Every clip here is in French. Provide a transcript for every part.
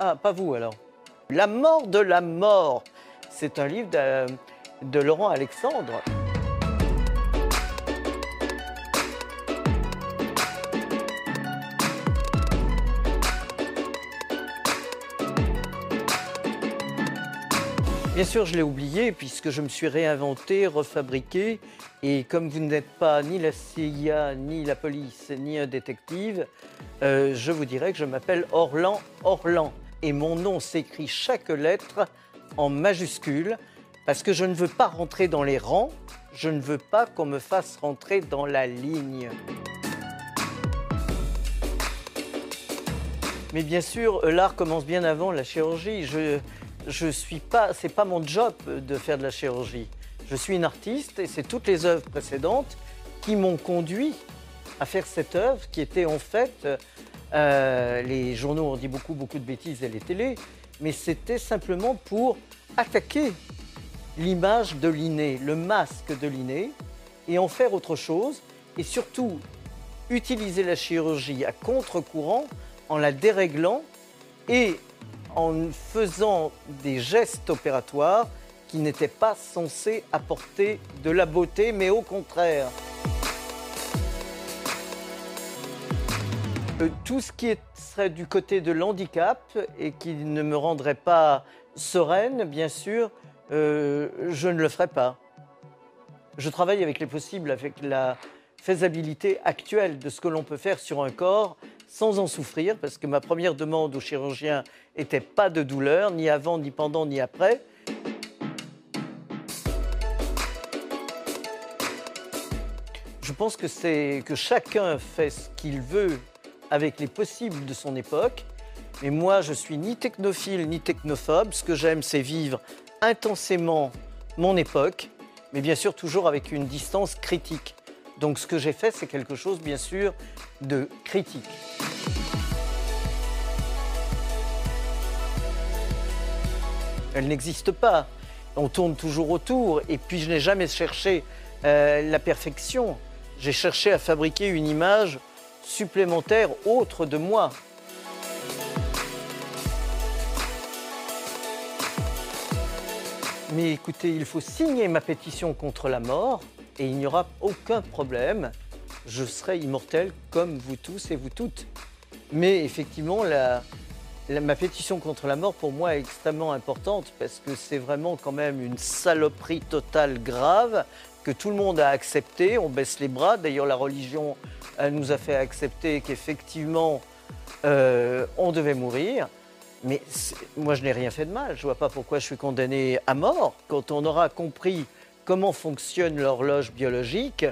Ah, pas vous alors. La mort de la mort. C'est un livre de, Laurent Alexandre. Bien sûr, je l'ai oublié puisque je me suis réinventé, refabriqué. Et comme vous n'êtes pas ni la CIA, ni la police, ni un détective, euh, je vous dirais que je m'appelle Orlan Orlan. Et mon nom s'écrit chaque lettre en majuscule parce que je ne veux pas rentrer dans les rangs, je ne veux pas qu'on me fasse rentrer dans la ligne. Mais bien sûr, l'art commence bien avant la chirurgie. Je, je suis pas, c'est pas mon job de faire de la chirurgie. Je suis une artiste et c'est toutes les œuvres précédentes qui m'ont conduit à faire cette œuvre qui était en fait, euh, les journaux ont dit beaucoup, beaucoup de bêtises et les télés, mais c'était simplement pour attaquer l'image de l'inné, le masque de l'inné, et en faire autre chose, et surtout utiliser la chirurgie à contre-courant en la déréglant et en faisant des gestes opératoires qui n'étaient pas censés apporter de la beauté, mais au contraire. Euh, tout ce qui serait du côté de l'handicap et qui ne me rendrait pas sereine, bien sûr, euh, je ne le ferai pas. Je travaille avec les possibles, avec la faisabilité actuelle de ce que l'on peut faire sur un corps sans en souffrir, parce que ma première demande au chirurgien était pas de douleur, ni avant, ni pendant, ni après. Je pense que c'est que chacun fait ce qu'il veut avec les possibles de son époque. Mais moi, je suis ni technophile ni technophobe. Ce que j'aime, c'est vivre intensément mon époque, mais bien sûr toujours avec une distance critique. Donc ce que j'ai fait, c'est quelque chose, bien sûr, de critique. Elle n'existe pas. On tourne toujours autour. Et puis je n'ai jamais cherché euh, la perfection. J'ai cherché à fabriquer une image supplémentaire autre de moi. Mais écoutez, il faut signer ma pétition contre la mort et il n'y aura aucun problème. Je serai immortel comme vous tous et vous toutes. Mais effectivement, ma pétition contre la mort, pour moi, est extrêmement importante parce que c'est vraiment quand même une saloperie totale grave que tout le monde a accepté. On baisse les bras. D'ailleurs, la religion nous a fait accepter qu'effectivement, euh, on devait mourir. Mais moi, je n'ai rien fait de mal. Je ne vois pas pourquoi je suis condamné à mort. Quand on aura compris comment fonctionne l'horloge biologique,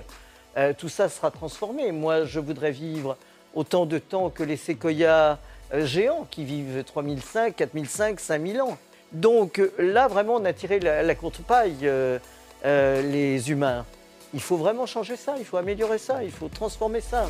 euh, tout ça sera transformé. Moi, je voudrais vivre autant de temps que les séquoias euh, géants qui vivent 3005, 4005, 5000 ans. Donc là, vraiment, on a tiré la, la courte paille, les humains. Il faut vraiment changer ça, il faut améliorer ça, il faut transformer ça.